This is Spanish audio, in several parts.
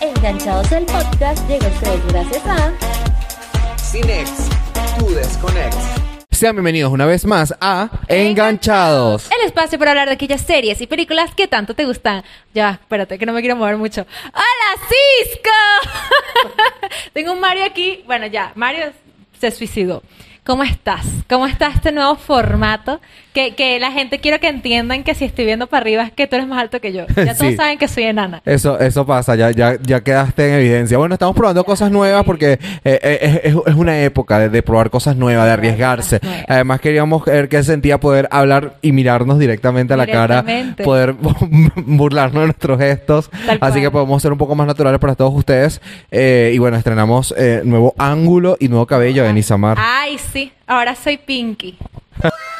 Enganchados el podcast llega a ustedes gracias a Cinex, tu desconex. Sean bienvenidos una vez más a Enganchados. El espacio para hablar de aquellas series y películas que tanto te gustan. Ya, espérate, que no me quiero mover mucho. ¡Hola, Cisco! Tengo un Mario aquí. Bueno, ya, Mario se suicidó. ¿Cómo estás? ¿Cómo está este nuevo formato? Que, que la gente quiero que entiendan que si estoy viendo para arriba es que tú eres más alto que yo. Ya todos Sí. saben que soy enana. Eso, eso pasa, ya, ya, ya quedaste en evidencia. Bueno, estamos probando cosas nuevas porque eh, eh, es, es una época de, de probar cosas nuevas, de arriesgarse. Nuevas. Además queríamos ver qué sentía poder hablar y mirarnos directamente a la cara, poder burlarnos de nuestros gestos. Tal Así cual. que podemos ser un poco más naturales para todos ustedes. Eh, y bueno, estrenamos eh, nuevo ángulo y nuevo cabello de Nisamar. Ay, sí. Ahora soy Pinky.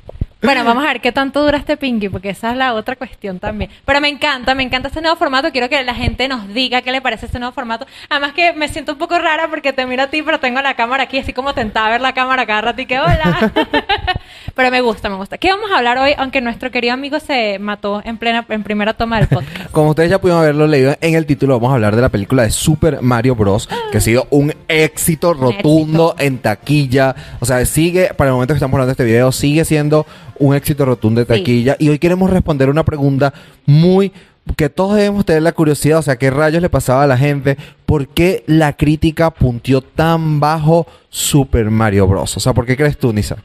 Bueno, vamos a ver qué tanto dura este Pinky, porque esa es la otra cuestión también. Pero me encanta, me encanta este nuevo formato. Quiero que la gente nos diga qué le parece este nuevo formato. Además que me siento un poco rara porque te miro a ti, pero tengo la cámara aquí, así como tentada a ver la cámara cada rato y que hola. pero me gusta, me gusta. ¿Qué vamos a hablar hoy? Aunque nuestro querido amigo se mató en plena, en primera toma del podcast. Como ustedes ya pudieron haberlo leído en el título, vamos a hablar de la película de Super Mario Bros. que ha sido un éxito rotundo en taquilla. O sea, sigue, para el momento que estamos hablando de este video, sigue siendo un éxito rotundo de Sí. taquilla. Y hoy queremos responder una pregunta muy que todos debemos tener la curiosidad, o sea, ¿qué rayos le pasaba a la gente? ¿Por qué la crítica puntió tan bajo Super Mario Bros? O sea, ¿por qué crees tú, Nisa?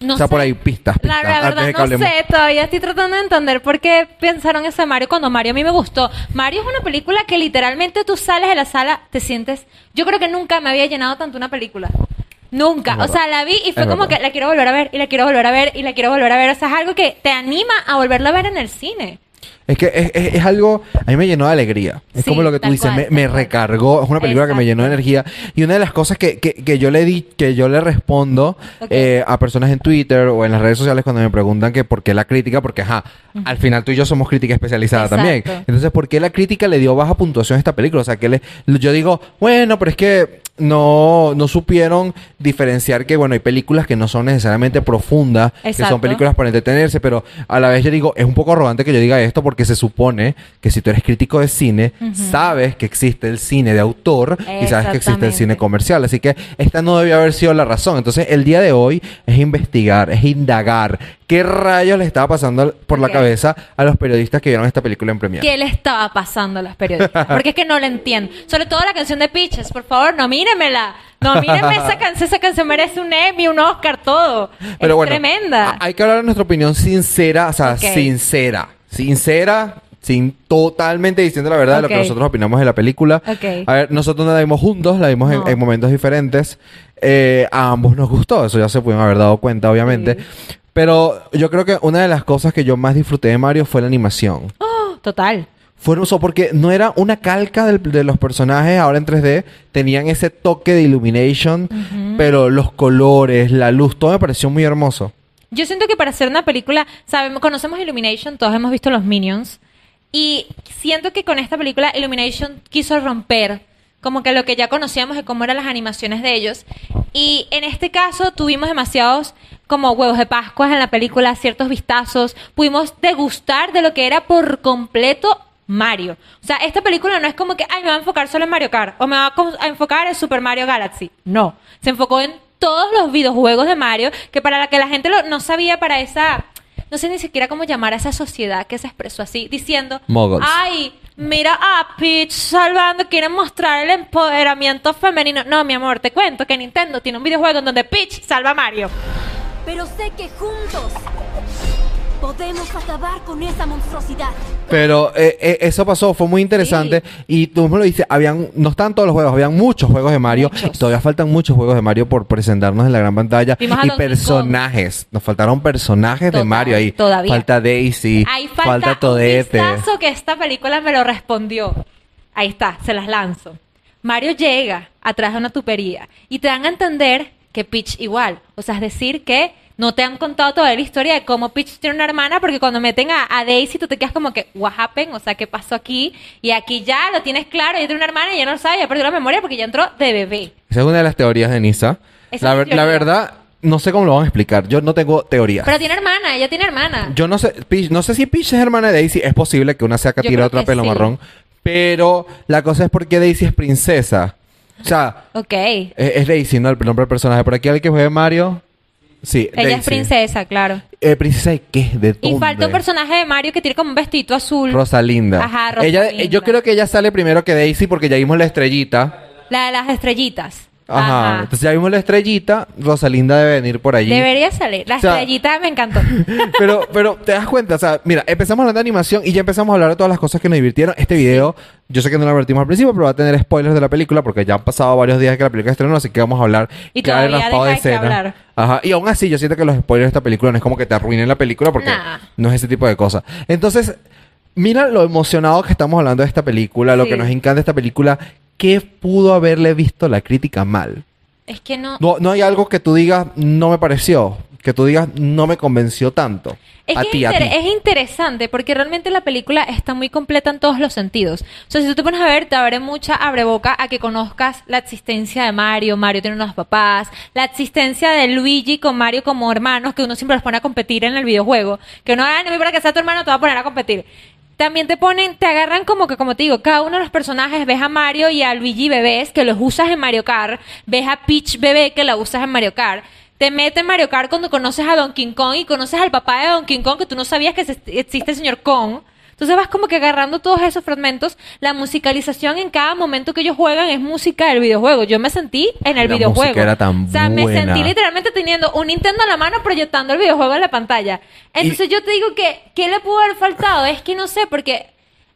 No o sea, sé. por ahí pistas, La, pistas, la antes verdad no sé, todavía estoy tratando de entender por qué pensaron ese Mario cuando Mario a mí me gustó. Mario es una película que literalmente tú sales de la sala, te sientes... Yo creo que nunca me había llenado tanto una película. Nunca. O sea, la vi y fue Es como verdad. que la quiero volver a ver y la quiero volver a ver y la quiero volver a ver. O sea, es algo que te anima a volverla a ver en el cine. Es que es, es- es algo, a mí me llenó de alegría. Es Sí, como lo que tú dices, cual, me, recargó. Es una película que me llenó de energía. Y una de las cosas que, que, que yo le di, que yo le respondo eh, a personas en Twitter o en las redes sociales cuando me preguntan que por qué la crítica, porque ajá, al final tú y yo somos crítica especializada Exacto. también. Entonces, ¿por qué la crítica le dio baja puntuación a esta película? O sea, que le, yo digo, bueno, pero es que no, no supieron diferenciar que, bueno, hay películas que no son necesariamente profundas, que son películas para entretenerse, pero a la vez yo digo, es un poco arrogante que yo diga esto porque se supone que si tú eres crítico de cine, sabes que existe el cine de autor y sabes que existe el cine comercial. Así que esta no debía haber sido la razón. Entonces, el día de hoy es investigar, es indagar qué rayos le estaba pasando por la cabeza a los periodistas que vieron esta película en premiere. ¿Qué le estaba pasando a los periodistas? Porque es que no lo entiendo. Sobre todo la canción de Peaches, por favor, nomínenmela. Nomínenme esa canción. Esa canción merece un Emmy, un Oscar, todo. Pero es bueno, tremenda. hay que hablar de nuestra opinión sincera, o sea, sincera. Sincera, sin totalmente diciendo la verdad de lo que nosotros opinamos de la película. A ver, nosotros no la vimos juntos, la vimos en- No. en, momentos diferentes. Eh, a ambos nos gustó, eso ya se pudieron haber dado cuenta, obviamente. Sí. Pero yo creo que una de las cosas que yo más disfruté de Mario fue la animación. Oh, total. Fue hermoso porque no era una calca del- de los personajes ahora en 3D, tenían ese toque de illumination, pero los colores, la luz, todo me pareció muy hermoso. Yo siento que para hacer una película, sabemos, conocemos Illumination, todos hemos visto los Minions. Y siento que con esta película Illumination quiso romper como que lo que ya conocíamos de cómo eran las animaciones de ellos. Y en este caso tuvimos demasiados como huevos de Pascua en la película, ciertos vistazos. Pudimos degustar de lo que era por completo Mario. O sea, esta película no es como que, ay, me va a enfocar solo en Mario Kart o me va a enfocar en Super Mario Galaxy. No, se enfocó en todos los videojuegos de Mario, que para la que la gente lo- no sabía para esa, no sé ni siquiera cómo llamar a esa sociedad que se expresó así, diciendo, Muggles. ay, mira a Peach salvando, quieren mostrar el empoderamiento femenino. No, mi amor, te cuento que Nintendo tiene un videojuego en donde Peach salva a Mario. Pero sé que juntos podemos acabar con esa monstruosidad. Pero eh, eh, eso pasó, fue muy interesante. Y tú me lo dices, habían, no están todos los juegos, habían muchos juegos de Mario. Muchos. Y todavía faltan muchos juegos de Mario por presentarnos en la gran pantalla. Vimos Y personajes. Nos faltaron personajes de Mario ahí. todavía. Falta Daisy. Ahí falta, un Toadette. vistazo que esta película me lo respondió. Ahí está, se las lanzo. Mario llega atrás de una tupería y te dan a entender que Peach igual. O sea, es decir, que no te han contado toda la historia de cómo Peach tiene una hermana, porque cuando meten a, a Daisy tú te quedas como que, what happened? O sea, ¿qué pasó aquí? Y aquí ya lo tienes claro, ella tiene una hermana y ya no lo sabe, ya perdió la memoria porque ya entró de bebé. Esa es una de las teorías de Nisa. La, ver- la verdad, no sé cómo lo van a explicar. Yo no tengo teoría. Pero tiene hermana, ella tiene hermana. Yo no sé, Peach- no sé si Peach es hermana de Daisy. Es posible que una sea Catira otra pelo sí. marrón. Pero la cosa es porque Daisy es princesa. O sea, Ok. es, es Daisy, ¿no? El nombre del personaje. Por aquí alguien que juegue Mario. Sí, Ella es princesa, claro. Eh, ¿Princesa de qué? ¿De dónde? Y falta un personaje de Mario que tiene como un vestito azul. Rosalinda. Ajá, Ella, Rosalinda. eh, yo creo que ella sale primero que Daisy porque ya vimos la estrellita. La de las estrellitas. Ajá. Ajá. Entonces ya vimos la estrellita. Rosalinda debe venir por allí. Debería salir. La O sea- estrellita me encantó. Pero, pero te das cuenta, o sea, mira, empezamos hablando de animación y ya empezamos a hablar de todas las cosas que nos divirtieron. Este video, yo sé que no lo advertimos al principio, pero va a tener spoilers de la película porque ya han pasado varios días que la película estrenó, así que vamos a hablar. Y todavía raspado de escena. hablar. Ajá. Y aún así, yo siento que los spoilers de esta película no es como que te arruinen la película porque Nah. no es ese tipo de cosas. Entonces, mira lo emocionado que estamos hablando de esta película, lo que nos encanta de esta película. ¿Qué pudo haberle visto la crítica mal? es que no. No, no hay algo que tú digas, no me pareció. Que tú digas, no me convenció tanto. Es a que ti, es, a ti. es interesante porque realmente la película está muy completa en todos los sentidos. O sea, si tú te pones a ver, te abre mucha abreboca a que conozcas la existencia de Mario. Mario tiene unos papás. La existencia de Luigi con Mario como hermanos, que uno siempre los pone a competir en el videojuego. Que uno, ah, no me importa que sea tu hermano, te va a poner a competir. También te ponen, te agarran como que, como te digo, cada uno de los personajes, ves a Mario y a Luigi bebés, que los usas en Mario Kart, ves a Peach bebé, que la usas en Mario Kart, te mete en Mario Kart cuando conoces a Donkey Kong y conoces al papá de Donkey Kong, que tú no sabías que existe el señor Kong. Entonces vas como que agarrando todos esos fragmentos. La musicalización en cada momento que ellos juegan es música del videojuego. Yo me sentí en el La videojuego. música era tan o sea, me buena. sentí literalmente teniendo un Nintendo en la mano proyectando el videojuego en la pantalla. Entonces yo te digo que, ¿qué le pudo haber faltado? Es que no sé, porque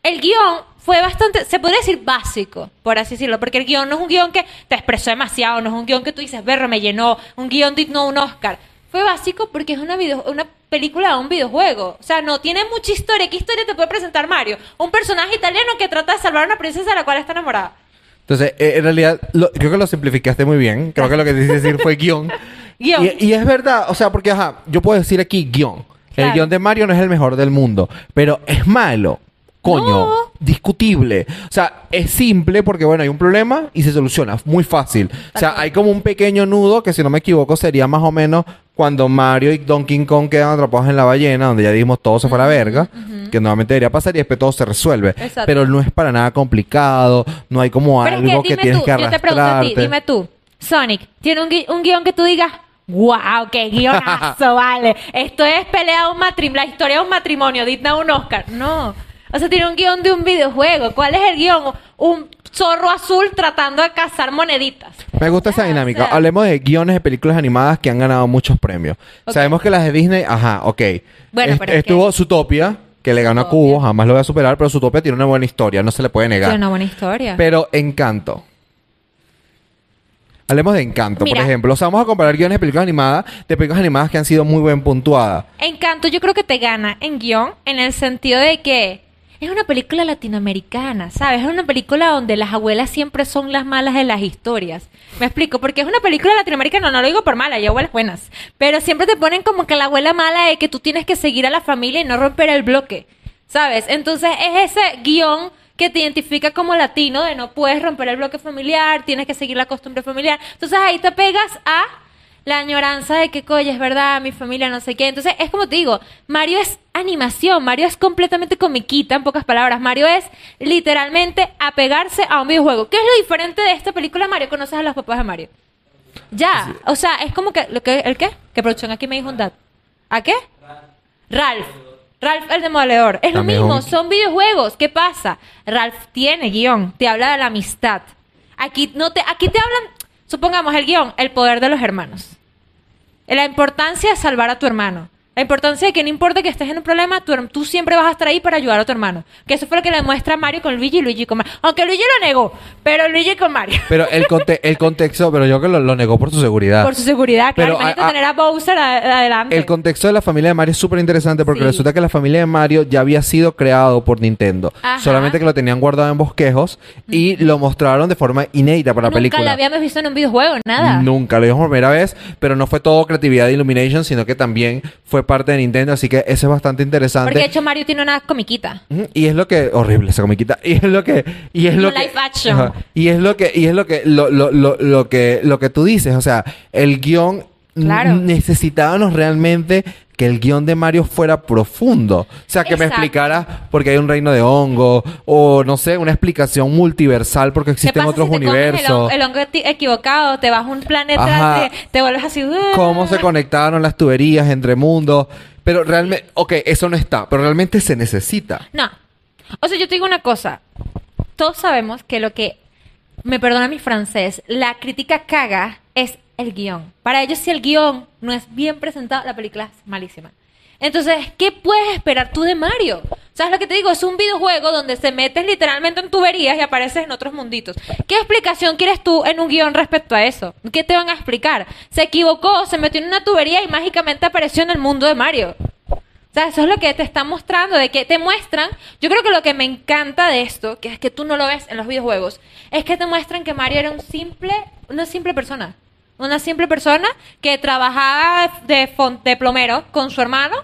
el guion fue bastante, se podría decir básico, por así decirlo, porque el guion no es un guion que te expresó demasiado, no es un guion que tú dices, berro, me llenó, un guion digno un Oscar. Fue básico porque es una, video, una película de un videojuego. O sea, no tiene mucha historia. ¿Qué historia te puede presentar Mario? Un personaje italiano que trata de salvar a una princesa de la cual está enamorada. Entonces, eh, en realidad, lo- creo que lo simplificaste muy bien. Creo que lo que quisiste decir fue guion. Guión. Y, y es verdad, o sea, porque, ajá, yo puedo decir aquí guion. El Claro. guion de Mario no es el mejor del mundo, pero es malo. Coño, No. discutible. O sea, es simple porque, bueno, hay un problema y se soluciona. Muy fácil. O sea, hay como un pequeño nudo que, si no me equivoco, sería más o menos cuando Mario y Donkey Kong quedan atrapados en la ballena, donde ya dijimos todo se fue a la verga, que nuevamente debería pasar y después todo se resuelve. Exacto. Pero no es para nada complicado, no hay como Pero es algo que que, dime tienes tú, que yo te pregunto a ti, arrastrarte. dime tú, Sonic, ¿tiene un, gui- un guion que tú digas, wow, qué guionazo, vale? Esto es pelea un matrimonio, la historia de un matrimonio, digna un Oscar. No. O sea, tiene un guion de un videojuego. ¿Cuál es el guion? Un zorro azul tratando de cazar moneditas. Me gusta esa Ah, dinámica. o sea- Hablemos de guiones de películas animadas que han ganado muchos premios. Sabemos que las de Disney, ajá, ok. Bueno, Es- pero es estuvo que- Zootopia, que le ganó a. Cubo, jamás lo voy a superar, pero Zootopia tiene una buena historia, no se le puede negar. Tiene una buena historia. Pero Encanto. Hablemos de Encanto, Mira. por ejemplo. O sea, vamos a comparar guiones de películas animadas, de películas animadas que han sido muy bien puntuadas. Encanto yo creo que te gana en guion en el sentido de que es una película latinoamericana, ¿sabes? Es una película donde las abuelas siempre son las malas de las historias. Me explico, porque es una película latinoamericana, no lo digo por mala, hay abuelas buenas, pero siempre te ponen como que la abuela mala de que tú tienes que seguir a la familia y no romper el bloque, ¿sabes? Entonces es ese guion que te identifica como latino de no puedes romper el bloque familiar, tienes que seguir la costumbre familiar. Entonces ahí te pegas a la añoranza de que, coño, es verdad, mi familia, no sé qué. Entonces, es como te digo, Mario es animación, Mario es completamente comiquita, en pocas palabras. Mario es literalmente apegarse a un videojuego. ¿Qué es lo diferente de esta película, Mario? Conoces a los papás de Mario. Ya, o sea, es como que, lo que ¿el qué? Que producción aquí me dijo un dato. ¿A qué? Ralph. Ralph el demoledor. Es lo mismo, un- son videojuegos. ¿Qué pasa? Ralph tiene guion, te habla de la amistad. Aquí no te, aquí te hablan, supongamos el guion, el poder de los hermanos. La importancia de salvar a tu hermano. La importancia de que no importa que estés en un problema, tú, tú siempre vas a estar ahí para ayudar a tu hermano. Que eso fue lo que le demuestra Mario con Luigi y Luigi con Mario. Aunque Luigi lo negó, pero Luigi con Mario. Pero el, conte- el contexto, pero yo que lo, lo negó por su seguridad. Por su seguridad, claro. Pero a- a- tener a Bowser adelante. El contexto de la familia de Mario es súper interesante porque Sí. resulta que la familia de Mario ya había sido creado por Nintendo. Ajá. Solamente que lo tenían guardado en bosquejos y lo mostraron de forma inédita para la Nunca película. la habíamos visto en un videojuego, nada. Nunca, lo vimos por primera vez, pero no fue todo creatividad de Illumination, sino que también fue parte de Nintendo, así que eso es bastante interesante. Porque de hecho Mario tiene una comiquita. Y es lo que horrible esa comiquita y es lo que y es lo que live action. Ajá. y es lo que y es lo que lo, lo, lo, lo que lo que tú dices, o sea, el guion Claro. necesitábamos realmente que el guion de Mario fuera profundo, o sea, que me explicara porque hay un reino de hongo o no sé, una explicación multiversal porque ¿Qué existen otros si te comes el universos. El, hongo equivocado, te vas a un planeta, Ajá. te, te vuelves así. Cómo se conectaron las tuberías entre mundos, pero realmente, ok, eso no está, pero realmente se necesita. No. O sea, yo te digo una cosa. Todos sabemos que lo que, me perdona mi francés, la crítica caga es el guion. Para ellos, si el guion no es bien presentado, la película es malísima. Entonces, ¿qué puedes esperar tú de Mario? ¿Sabes lo que te digo? Es un videojuego donde se metes literalmente en tuberías y apareces en otros munditos. ¿Qué explicación quieres tú en un guion respecto a eso? ¿Qué te van a explicar? Se equivocó, se metió en una tubería y mágicamente apareció en el mundo de Mario. O sea, eso es lo que te están mostrando, de que te muestran. Yo creo que lo que me encanta de esto, que es que tú no lo ves en los videojuegos, es que te muestran que Mario era un simple, una simple persona. Una simple persona que trabajaba de, de plomero con su hermano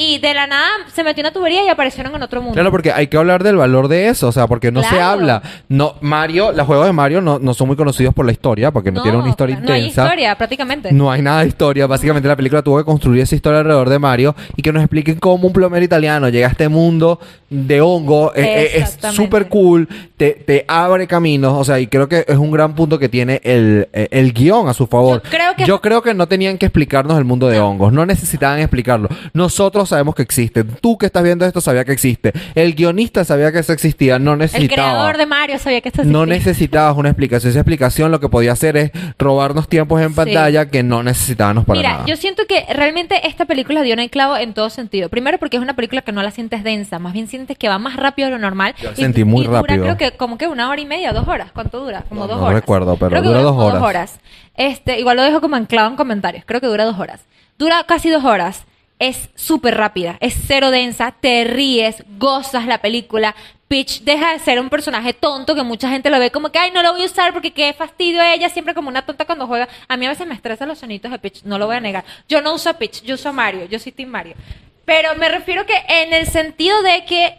y de la nada se metió en una tubería y aparecieron en otro mundo. Claro, porque hay que hablar del valor de eso, o sea, porque no se habla. No, Mario, los juegos de Mario no, no son muy conocidos por la historia, porque no, tienen una historia No hay intensa. historia, prácticamente. No hay nada de historia. Básicamente la película tuvo que construir esa historia alrededor de Mario y que nos expliquen cómo un plomero italiano llega a este mundo de hongo. Es súper cool. Te, te abre caminos. O sea, y creo que es un gran punto que tiene el, eh, el guion a su favor. Yo creo que- Yo creo que no tenían que explicarnos el mundo de hongos. No necesitaban explicarlo. Nosotros sabemos que existen. Tú que estás viendo esto sabía que existe. El guionista sabía que eso existía. No El necesitaba. creador de Mario sabía que esto No existía. necesitabas una explicación. Esa explicación lo que podía hacer es robarnos tiempos en Sí. pantalla que no necesitábamos para Mira, nada. yo siento que realmente esta película dio el clavo en todo sentido. Primero porque es una película que no la sientes densa, más bien sientes que va más rápido de lo normal. Yo la sentí muy y dura, rápido. creo que como que una hora y media, dos horas. ¿Cuánto dura? Como No, dos no horas. recuerdo, pero Creo que dura dos como horas. Este, igual lo dejo como anclado en comentarios. Creo que dura dos horas. Dura casi dos horas. Es súper rápida, es cero densa, te ríes, gozas la película. Peach deja de ser un personaje tonto que mucha gente lo ve como que, ay, no lo voy a usar porque qué fastidio ella, siempre como una tonta cuando juega. A mí a veces me estresan los sonitos de Peach, no lo voy a negar. Yo no uso a Peach, yo uso a Mario, yo soy Team Mario. Pero me refiero que en el sentido de que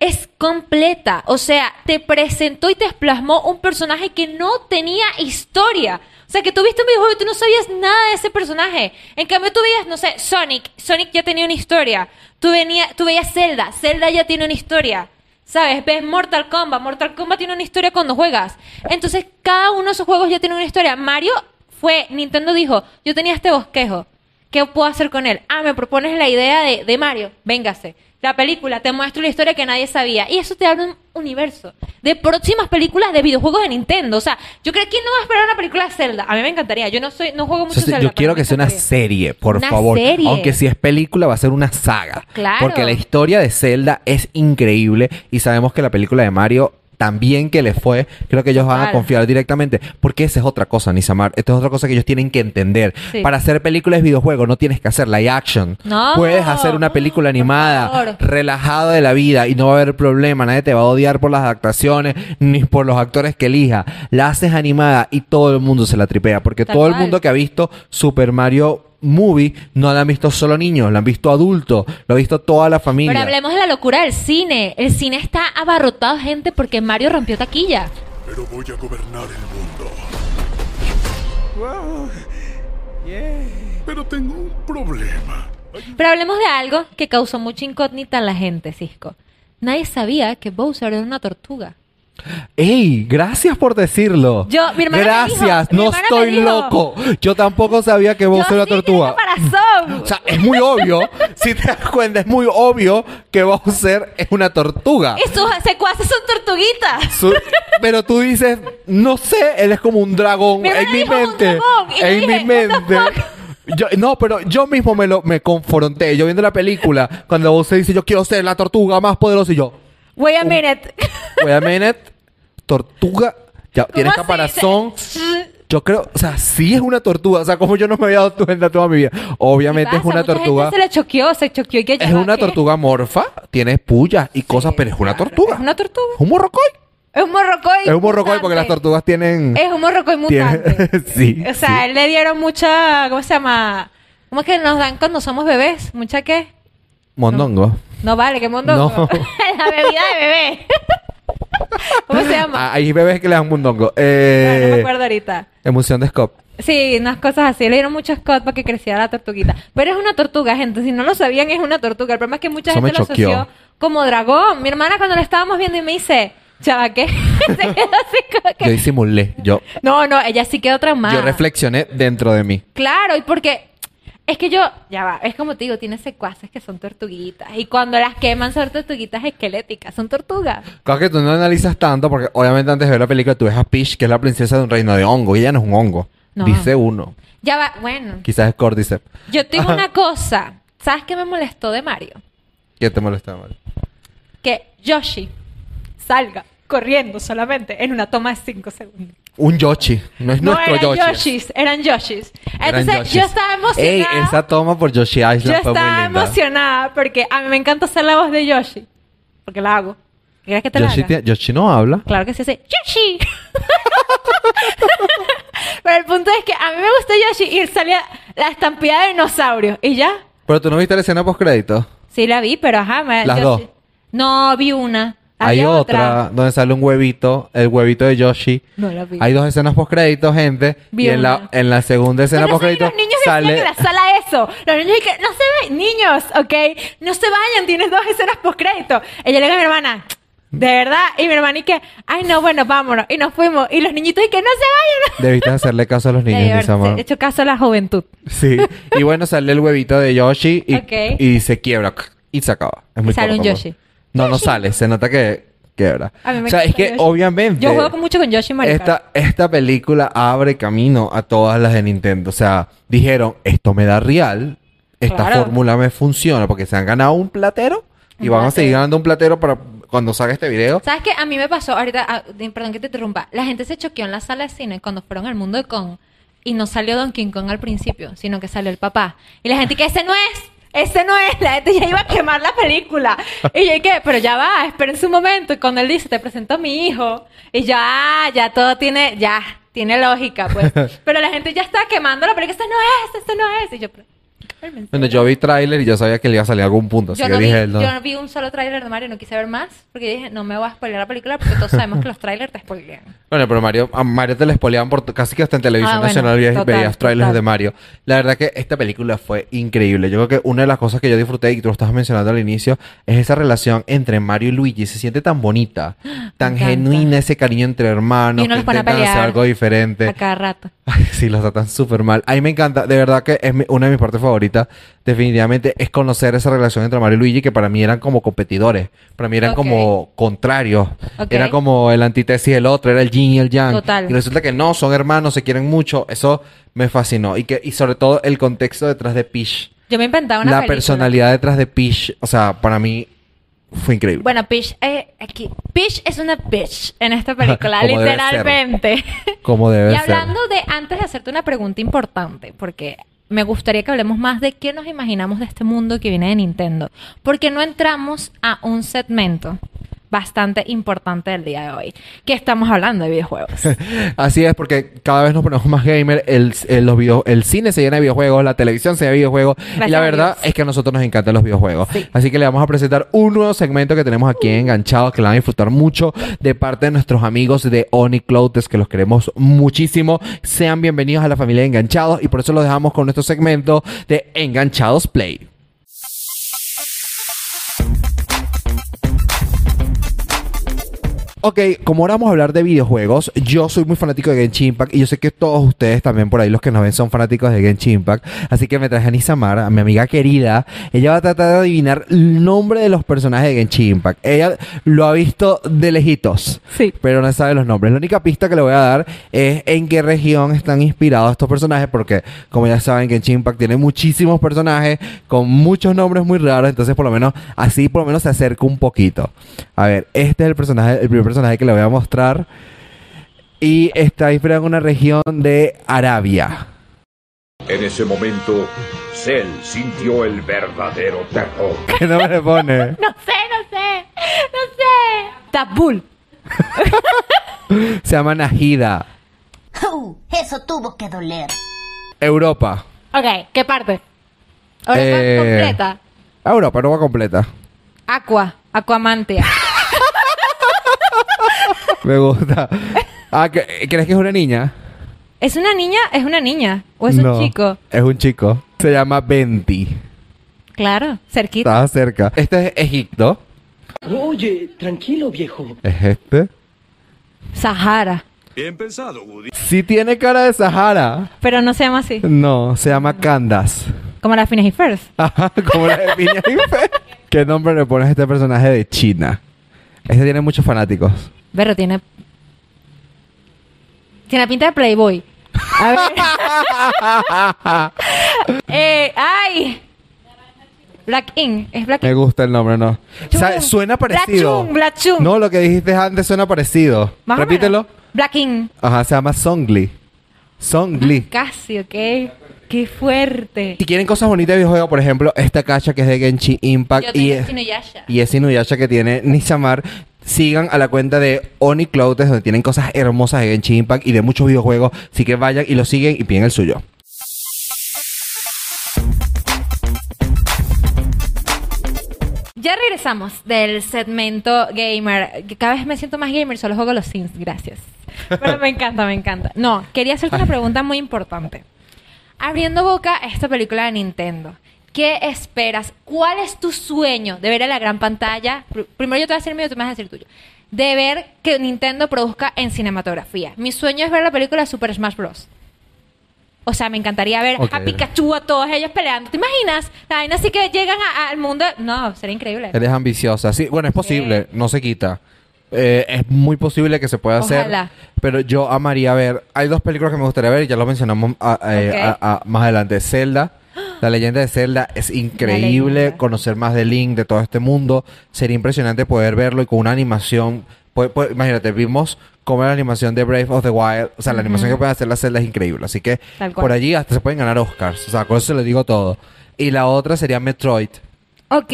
es completa. O sea, te presentó y te plasmó un personaje que no tenía historia. O sea, que tú viste un videojuego y tú no sabías nada de ese personaje. En cambio, tú veías, no sé, Sonic. Sonic ya tenía una historia. Tú, venía, tú veías Zelda. Zelda ya tiene una historia. ¿Sabes? Ves Mortal Kombat. Mortal Kombat tiene una historia cuando juegas. Entonces, cada uno de esos juegos ya tiene una historia. Mario fue, Nintendo dijo, yo tenía este bosquejo. ¿Qué puedo hacer con él? Ah, me propones la idea de, de Mario. Véngase. La película, te muestro la historia que nadie sabía. Y eso te abre un universo de próximas películas de videojuegos de Nintendo. O sea, yo creo que ¿quién no va a esperar una película de Zelda? A mí me encantaría. Yo no soy, no juego O mucho sea, Zelda. yo quiero que sea una serie, por Una favor. serie. Aunque si es película, va a ser una saga. Claro. Porque la historia de Zelda es increíble y sabemos que la película de Mario también que le fue, creo que ellos van a confiar directamente. Porque esa es otra cosa, Nisamar. Esta es otra cosa que ellos tienen que entender. Sí. Para hacer películas de videojuegos no tienes que hacer live action. No. Puedes hacer una película animada, favor. relajado de la vida y no va a haber problema. Nadie te va a odiar por las adaptaciones ni por los actores que elija. La haces animada y todo el mundo se la tripea. Porque Tal todo el mundo que ha visto Super Mario Movie no la han visto solo niños, la han visto adultos, lo ha visto toda la familia. Pero hablemos de la locura del cine. El cine está abarrotado de gente porque Mario rompió taquilla. Pero voy a gobernar el mundo. Pero tengo un problema. Pero hablemos de algo que causó mucha incógnita en la gente, Cisco. Nadie sabía que Bowser era una tortuga. ¡Ey! Gracias por decirlo. Yo- mi hermana me Gracias, mi no me estoy dijo. loco. Yo tampoco sabía que vos Yo eras sí tortuga. tengo razón. O sea, es muy obvio. si te das cuenta, es muy obvio que Bowser es una tortuga. Y sus secuaces son tortuguitas. Su- pero tú dices, no sé, él es como un dragón Mi en mi dijo un mente. dragón, y yo En mi dije, "What the mente. Yo, no, pero yo mismo me lo me confronté. Yo viendo la película, cuando vos dice, yo quiero ser la tortuga más poderosa, y yo, Wait a minute. wait a minute, tortuga, ya tienes caparazón. Yo creo, o sea, sí es una tortuga. O sea, como yo no me había dado cuenta toda mi vida. Obviamente ¿Qué es una Mucha tortuga. gente se le choqueó, se choqueó y que ya Es va, una ¿qué? tortuga morfa, tiene pullas y cosas, pero es una tortuga. Es una tortuga. ¿Es un morrocoy? Es un morrocoy. Es un morrocoy porque las tortugas tienen. Es un morrocoy tienen- mutante. sí. O sea, él le dieron mucha, ¿cómo se llama? ¿Cómo es que nos dan cuando somos bebés? ¿Mucha qué? Mondongo. No vale, ¿qué mondongo? No. la bebida de bebé. ¿Cómo se llama? Ah, hay bebés que le dan mondongo. No, Eh, no me acuerdo ahorita. Emoción de Scott. Sí, unas cosas así. Le dieron mucho Scott para que creciera la tortuguita. Pero es una tortuga, gente. Si no lo sabían, es una tortuga. El problema es que mucha Eso gente lo choqueó. asoció como dragón. Mi hermana cuando lo estábamos viendo y me dice, chava, ¿qué? Se quedó así como que... Yo disimulé. Yo, No, no, ella sí quedó traumada. yo reflexioné dentro de mí. Claro, y porque es que yo, ya va, es como te digo, tiene secuaces que son tortuguitas. Y cuando las queman son tortuguitas esqueléticas, son tortugas. Claro que tú no analizas tanto porque obviamente antes de ver la película tú ves a Peach, que es la princesa de un reino de hongo. Y ella no es un hongo. No. Dice uno. Ya va, bueno, Quizás es Cordyceps. yo te digo una cosa. ¿Sabes qué me molestó de Mario? ¿Qué te molesta, Mario? Que Yoshi salga corriendo solamente en una toma de 5 segundos. Un Yoshi. No es No nuestro eran Yoshi. Yoshis, eran Yoshis. Eran Entonces Yoshis. yo estaba emocionada. Ey, esa toma por Yoshi Island yo fue muy estaba linda. emocionada porque a mí me encanta hacer la voz de Yoshi. Porque la hago. ¿Quieres que te la Yoshi, haga? tiene- Yoshi no habla. Claro que sí, sí. ¡Yoshi! Pero el punto es que a mí me gusta Yoshi y salía la estampida de dinosaurio. ¿Y ya? Pero tú no viste la escena post crédito. Sí la vi, pero ajá. me- Las Yoshi- dos. No, vi una. Hay otra, donde sale un huevito, el huevito de Yoshi. No la vi. Hay dos escenas post crédito, gente. Vi y en la, en la segunda escena Pero post sí, crédito los niños sale. en la sala eso. Los niños que no se vayan, niños, ¿ok? No se vayan, tienes dos escenas postcrédito. Ella le dice a mi hermana, de verdad, y mi hermana y que, ay no, bueno, vámonos. Y nos fuimos. Y los niñitos y que no se vayan. Debiste hacerle caso a los niños, Debe haberse hecho caso a la juventud. Sí. Y bueno, sale el huevito de Yoshi y, y se quiebra. Y se acaba. Es muy Sale un Yoshi. No, no sale. Se nota que quiebra. A mí me o sea, es que Yoshi. obviamente... Yo juego mucho con Yoshi y Mario Kart. Esta, esta película abre camino a todas las de Nintendo. O sea, dijeron, esto me da real, esta Claro. fórmula me funciona, porque se han ganado un platero y Un van a seguir platero. ganando un platero para cuando salga este video. ¿Sabes qué? A mí me pasó ahorita, ah, de- perdón que te interrumpa, la gente se choqueó en la sala de cine cuando fueron al mundo de Kong y no salió Donkey Kong al principio, sino que salió el papá. Y la gente que ese no es, ese no es, la gente ya iba a quemar la película. Y yo ¿qué? Pero ya va, espérense un momento. Y cuando él dice, te presento a mi hijo, y ya, ya todo tiene, ya, tiene lógica, pues. Pero la gente ya está quemando la película, este no es, este no es. Y yo. Bueno, yo vi tráiler y yo sabía que le iba a salir a algún punto. Así Yo que no, vi, dije, no. yo no vi un solo tráiler de Mario, no quise ver más, porque dije, no me voy a spoilear la película, porque todos sabemos que los trailers te spoilean. Bueno, pero Mario, a Mario te lo spoileaban por casi que hasta en televisión Ah, bueno, nacional veías, veías trailers total. de Mario. La verdad que esta película fue increíble. Yo creo que una de las cosas que yo disfruté y que tú lo estabas mencionando al inicio es esa relación entre Mario y Luigi. Se siente tan bonita, tan genuina ese cariño entre hermanos Y que intentan hacer algo diferente. A cada rato. Ay, sí, los tratan súper mal. A mí me encanta, de verdad que es una de mis partes favoritas, definitivamente, es conocer esa relación entre Mario y Luigi, que para mí eran como competidores, para mí eran como contrarios, era como el antítesis del otro, era el yin y el yang. Total. Y resulta que no, son hermanos, se quieren mucho, eso me fascinó. Y, que, y sobre todo el contexto detrás de Peach, Yo me inventaba una la película. personalidad detrás de Peach, o sea, para mí fue increíble. Bueno, Peach, eh, aquí. Peach es una bitch en esta película, Como debe literalmente. como debe y ser. hablando de, antes de hacerte una pregunta importante, porque me gustaría que hablemos más de qué nos imaginamos de este mundo que viene de Nintendo. Porque no entramos a un segmento bastante importante del día de hoy, que estamos hablando de videojuegos. Así es, porque cada vez nos ponemos más gamer, el, el- los video, el cine se llena de videojuegos, la televisión se llena de videojuegos, y la verdad es que a nosotros nos encantan los videojuegos. Sí. Así que le vamos a presentar un nuevo segmento que tenemos aquí en Enganchados, que la van a disfrutar mucho de parte de nuestros amigos de Oni Cloutes, que los queremos muchísimo. Sean bienvenidos a la familia de Enganchados, y por eso los dejamos con nuestro segmento de Enganchados Play. Ok, como ahora vamos a hablar de videojuegos, yo soy muy fanático de Genshin Impact y yo sé que todos ustedes también por ahí los que nos ven son fanáticos de Genshin Impact, así que me traje a Nisamar, a mi amiga querida, ella va a tratar de adivinar el nombre de los personajes de Genshin Impact. Ella lo ha visto de lejitos, Sí. pero no sabe los nombres. La única pista que le voy a dar es en qué región están inspirados estos personajes, porque como ya saben, Genshin Impact tiene muchísimos personajes con muchos nombres muy raros, entonces por lo menos así por lo menos se acerca un poquito. A ver, este es el personaje, el primer personaje que le voy a mostrar y está inspirado en una región de Arabia. En ese momento, Cell sintió el verdadero terror. ¿Qué nombre le pone? No sé, no sé, no sé. Tabul. Se llama Najida. Uh, eso tuvo que doler. Europa. Ok, ¿qué parte? Ahora Eh, completa. Europa, Europa completa. Aqua. Aquamantia. Me gusta. Ah, ¿que- ¿Crees que es una niña? ¿Es una niña? ¿Es una niña? ¿O es No, un chico? Es un chico. Se llama Venti. Claro, cerquita. Estaba cerca. Este es Egipto. Oye, tranquilo, viejo. Es este. Sahara. Bien pensado, Woody. Sí tiene cara de Sahara. Pero no se llama así. No, se llama Candace. Como la Phineas y Ferb. Ajá, como la de Phineas y Ferb. ¿Qué nombre le pones a este personaje de China? Este tiene muchos fanáticos. Pero tiene... Tiene pinta de Playboy. A ver. eh, ¡Ay! Black Ink. ¿Es Black Me gusta el nombre, ¿no? O sea, Chung. suena parecido. Blachung, Blachung. No, lo que dijiste antes suena parecido. Más Repítelo. Black Ink. Ajá, se llama Songli. Songli. Casi, ¿ok? ¡Qué fuerte! Si quieren cosas bonitas de videojuego, por ejemplo, esta cacha que es de Genshin Impact Yo y es, Inuyasha. y es Inuyasha que tiene Nisamar, sigan a la cuenta de Oni donde tienen cosas hermosas de Genshin Impact y de muchos videojuegos. Así que vayan y lo siguen y piden el suyo. Ya regresamos del segmento gamer. Cada vez me siento más gamer, solo juego los Sims, gracias. Pero me encanta, me encanta. No, quería hacerte una pregunta muy importante. Abriendo boca a esta película de Nintendo, ¿qué esperas? ¿Cuál es tu sueño de ver en la gran pantalla? Pr- Primero yo te voy a decir mío, tú me vas a decir tuyo. De ver que Nintendo produzca en cinematografía. Mi sueño es ver la película Super Smash Bros. O sea, me encantaría ver a Pikachu, a todos ellos peleando. ¿Te imaginas? La vaina así que llegan a- al mundo. No, sería increíble. Eres ambiciosa. Sí, bueno, es posible, no se quita. Eh, es muy posible que se pueda Ojalá. hacer. Pero yo amaría ver. Hay dos películas que me gustaría ver y ya lo mencionamos a- eh, Ok. a- a- más adelante. Zelda. La leyenda de Zelda es increíble. Conocer más de Link, de todo este mundo. Sería impresionante poder verlo y con una animación. pues- pues, imagínate, vimos cómo era la animación de Brave of the Wild. O sea, la animación que pueden hacer la Zelda es increíble. Así que por allí hasta se pueden ganar Oscars. O sea, con eso se lo digo todo. Y la otra sería Metroid. Ok.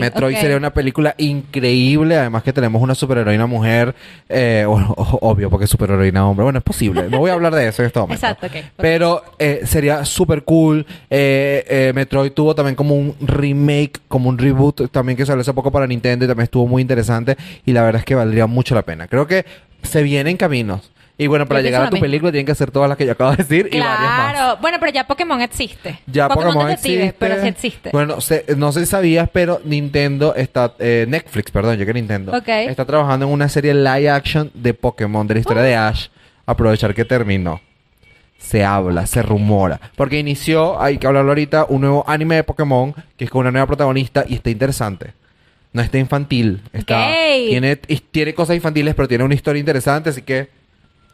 Metroid sería una película increíble, además que tenemos una superheroína mujer, eh, o- obvio, porque es superheroína hombre. Bueno, es posible, no voy a hablar de eso en este momento. Exacto, ok, ok. Pero eh, sería súper cool. Eh, eh, Metroid tuvo también como un remake, como un reboot también que salió hace poco para Nintendo y también estuvo muy interesante y la verdad es que valdría mucho la pena. Creo que se vienen caminos. Y bueno, para llegar a tu película tienen que hacer todas las que yo acabo de decir y varias más. Claro. Bueno, pero ya Pokémon existe. Ya Pokémon, Detective, existe. pero sí existe. Bueno, se- no sé si sabías, pero Nintendo está... eh, Netflix, perdón, yo que Nintendo. Ok. Está trabajando en una serie live action de Pokémon, de la historia de Ash. Aprovechar que terminó. Se habla, se rumora. Porque inició, hay que hablarlo ahorita, un nuevo anime de Pokémon que es con una nueva protagonista y está interesante. No está infantil. Está, tiene, tiene cosas infantiles, pero tiene una historia interesante, así que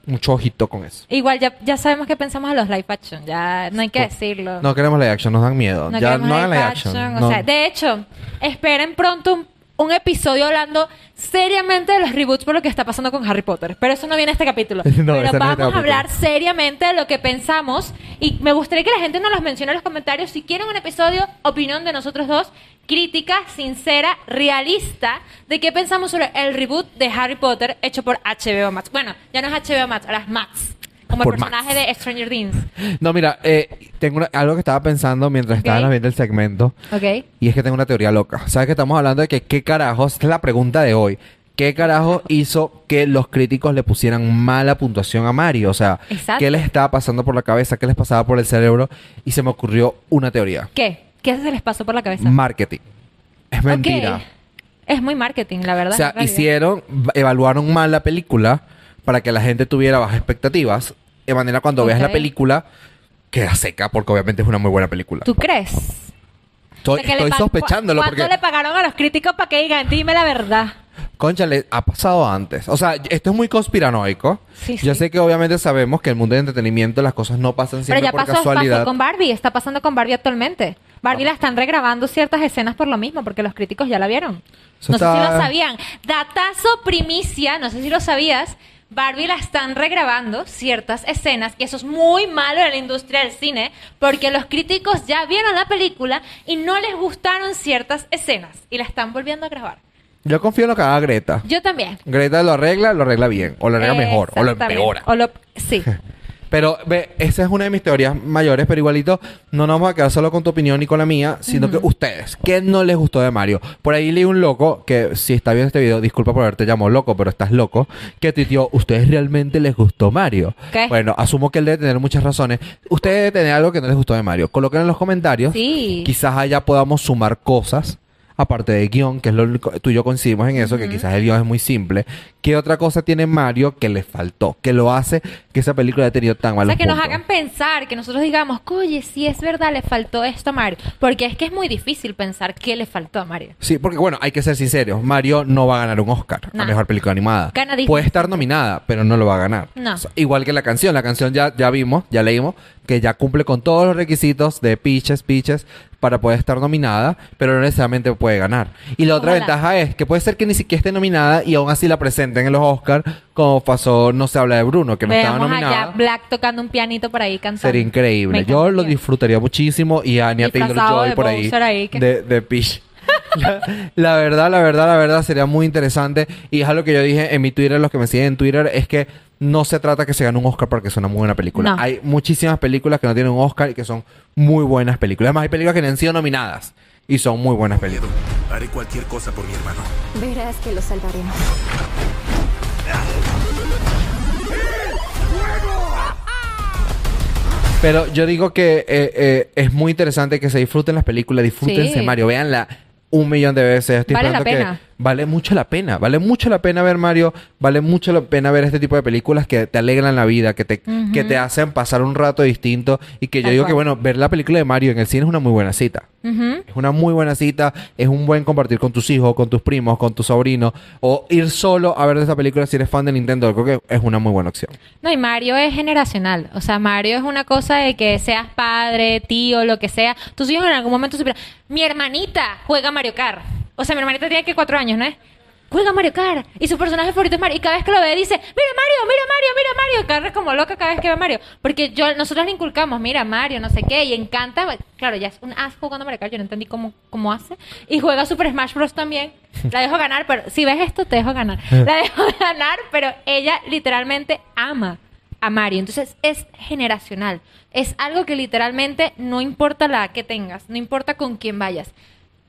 mucho ojito con eso. Igual ya, ya sabemos que pensamos de los live action. Ya no hay que decirlo. No queremos live action, nos dan miedo. No ya queremos no hagan live action. action, no. O sea, de hecho, esperen pronto un, un episodio hablando seriamente de los reboots por lo que está pasando con Harry Potter. Pero eso no viene a este capítulo. No, Pero no este vamos a hablar seriamente de lo que pensamos. Y me gustaría que la gente nos los mencione en los comentarios. Si quieren un episodio, opinión de nosotros dos, crítica, sincera, realista, de qué pensamos sobre el reboot de Harry Potter hecho por HBO Max. Bueno, ya no es HBO Max, ahora es Max. Como Por el personaje Max. de Stranger Things. No, mira, eh, tengo una- algo que estaba pensando mientras Ok. estaban viendo el segmento. ¿Ok? Y es que tengo una teoría loca. ¿Sabes que estamos hablando de que qué carajos? Esta es la pregunta de hoy. ¿Qué carajo hizo que los críticos le pusieran mala puntuación a Mario? O sea, Exacto. ¿qué les estaba pasando por la cabeza? ¿Qué les pasaba por el cerebro? Y se me ocurrió una teoría. ¿Qué? ¿Qué se les pasó por la cabeza? Marketing. Es mentira. Es muy marketing, la verdad. O sea, en realidad. hicieron, evaluaron mal la película para que la gente tuviera bajas expectativas. De manera cuando veas la película, queda seca porque obviamente es una muy buena película. ¿Tú crees? Estoy, sospechándolo ¿Cuánto porque, le pagaron a los críticos para que digan, dime la verdad? concha, le ha pasado antes. O sea, esto es muy conspiranoico. Sí, Yo sí. sé que obviamente sabemos que el mundo del entretenimiento las cosas no pasan Pero siempre ya por pasó, casualidad. pasó con Barbie, está pasando con Barbie actualmente. Barbie la están regrabando ciertas escenas por lo mismo, porque los críticos ya la vieron. Eso no sé si lo sabían. Datazo primicia, no sé si lo sabías. Barbie la están regrabando ciertas escenas, y eso es muy malo en la industria del cine, porque los críticos ya vieron la película y no les gustaron ciertas escenas, y la están volviendo a grabar. Yo confío en lo que haga Greta. Yo también. Greta lo arregla, lo arregla bien. O lo arregla mejor. O lo empeora. O lo- sí. Pero ve, esa es una de mis teorías mayores, pero igualito no nos vamos a quedar solo con tu opinión y con la mía, sino que ustedes, ¿qué no les gustó de Mario? Por ahí leí un loco que si está viendo este video, disculpa por haberte llamado loco, pero estás loco, que tuiteó, ¿ustedes realmente les gustó Mario? ¿Qué? Bueno, asumo que él debe tener muchas razones. Ustedes deben tener algo que no les gustó de Mario. Coloquen en los comentarios. Sí. Quizás allá podamos sumar cosas. Aparte de guion, que es lo único, tú y yo coincidimos en eso, que quizás el guion es muy simple. ¿Qué otra cosa tiene Mario que le faltó? Que lo hace que esa película haya tenido tan O malos sea, que nos hagan pensar, que nosotros digamos, oye, sí es verdad, le faltó esto a Mario. Porque es que es muy difícil pensar qué le faltó a Mario. Sí, porque bueno, hay que ser sinceros. Mario no va a ganar un Oscar No. a mejor película animada. Gana. Puede estar nominada, pero no lo va a ganar. No. O sea, igual que la canción. La canción ya, ya vimos, ya leímos, que ya cumple con todos los requisitos de Peaches, Peaches, para poder estar nominada, pero no necesariamente puede ganar. Y la otra Ojalá. ventaja es que puede ser que ni siquiera esté nominada y aún así la presenten en los Oscars, como pasó No se habla de Bruno, que no estaba nominada. allá Black tocando un pianito por ahí cantando. Sería increíble. Yo lo disfrutaría muchísimo y a Anya Taylor-Joy por ahí, que- de, de Peach. la, la verdad, la verdad, la verdad sería muy interesante y es algo que yo dije en mi Twitter, los que me siguen en Twitter, es que no se trata que se gane un Oscar porque es una muy buena película. No. Hay muchísimas películas que no tienen un Oscar y que son muy buenas películas. Además, hay películas que no han sido nominadas y son muy buenas películas. Haré cualquier cosa por mi hermano. Verás que lo salvaremos. Pero yo digo que eh, eh, es muy interesante que se disfruten las películas, disfrútense Sí. Mario, véanla un millón de veces. Estoy Vale la esperando que- pena. Vale mucho la pena, vale mucho la pena ver Mario, vale mucho la pena ver este tipo de películas que te alegran la vida, que te, que te hacen pasar un rato distinto y que yo Tal digo cual. que bueno, ver la película de Mario en el cine es una muy buena cita. Es una muy buena cita, es un buen compartir con tus hijos, con tus primos, con tus sobrinos, o ir solo a ver esta película si eres fan de Nintendo, creo que es una muy buena opción. No, y Mario es generacional. O sea, Mario es una cosa de que seas padre, tío, lo que sea. Tus hijos en algún momento supieron. Mi hermanita juega Mario Kart. O sea, mi hermanita tiene que cuatro años, ¿no es? Juega Mario Kart. Y su personaje favorito es Mario. Y cada vez que lo ve dice, mira Mario, mira Mario, mira Mario. Carre como loca cada vez que ve a Mario. Porque yo, nosotros le inculcamos, mira Mario, no sé qué. Y encanta. Claro, ya es un as jugando Mario Kart. Yo no entendí cómo, cómo hace. Y juega Super Smash Bros. también. La dejo ganar, pero si ves esto, te dejo ganar. La dejo ganar, pero ella literalmente ama a Mario. Entonces es generacional. Es algo que literalmente no importa la que tengas, no importa con quién vayas.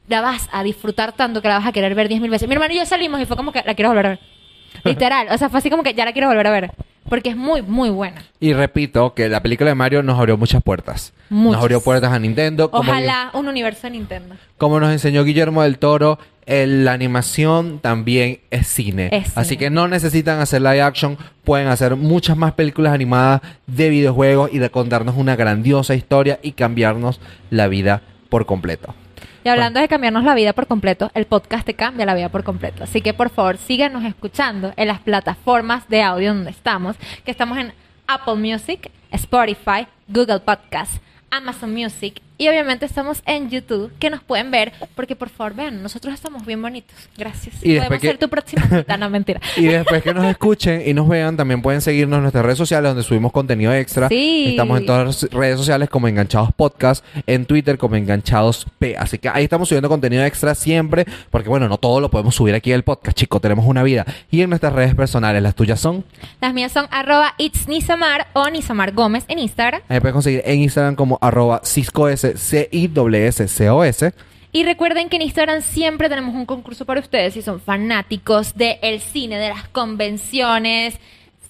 La vas a disfrutar tanto que la vas a querer ver diez mil veces. Mi hermano y yo salimos y fue como que la quiero volver a ver. Literal. O sea, fue así como que ya la quiero volver a ver. Porque es muy, muy buena. Y repito que la película de Mario nos abrió muchas puertas. Muchas. Nos abrió puertas a Nintendo. Como, Ojalá un universo de Nintendo. como nos enseñó Guillermo del Toro, el- la animación también es cine. Es cine. Así que no necesitan hacer live action. Pueden hacer muchas más películas animadas de videojuegos y de contarnos una grandiosa historia y cambiarnos la vida por completo. Y hablando de cambiarnos la vida por completo, el podcast te cambia la vida por completo. Así que por favor, síganos escuchando en las plataformas de audio donde estamos, que estamos en Apple Music, Spotify, Google Podcast, Amazon Music y obviamente estamos en YouTube, que nos pueden ver, porque por favor vean, nosotros estamos bien bonitos. Gracias. Y Podemos que- ser tu próxima cita, no mentira. Y después que nos escuchen y nos vean, también pueden seguirnos en nuestras redes sociales donde subimos contenido extra. Sí. Estamos en todas las redes sociales como Enganchados Podcast, en Twitter como Enganchados P. Así que ahí estamos subiendo contenido extra siempre, porque bueno, no todo lo podemos subir aquí en el podcast, chicos, tenemos una vida. Y en nuestras redes personales, las tuyas son, Las mías son arroba it's Nisamar o Nisamar Gómez en Instagram. ahí pueden conseguir en Instagram como arroba ciscos, C-I-S-S-C-O-S. Y recuerden que en Instagram siempre tenemos un concurso para ustedes si son fanáticos del cine, de las convenciones,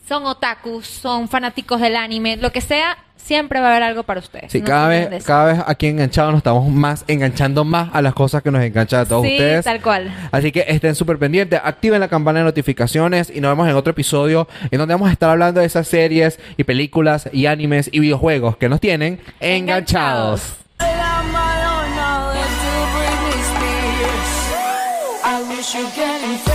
son otakus, son fanáticos del anime, lo que sea, siempre va a haber algo para ustedes. Sí, No cada vez, de cada vez aquí enganchados nos estamos más enganchando más a las cosas que nos enganchan a todos Sí, ustedes. tal cual. Así que estén súper pendientes, activen la campana de notificaciones y nos vemos en otro episodio en donde vamos a estar hablando de esas series y películas y animes y videojuegos que nos tienen enganchados. 许个愿。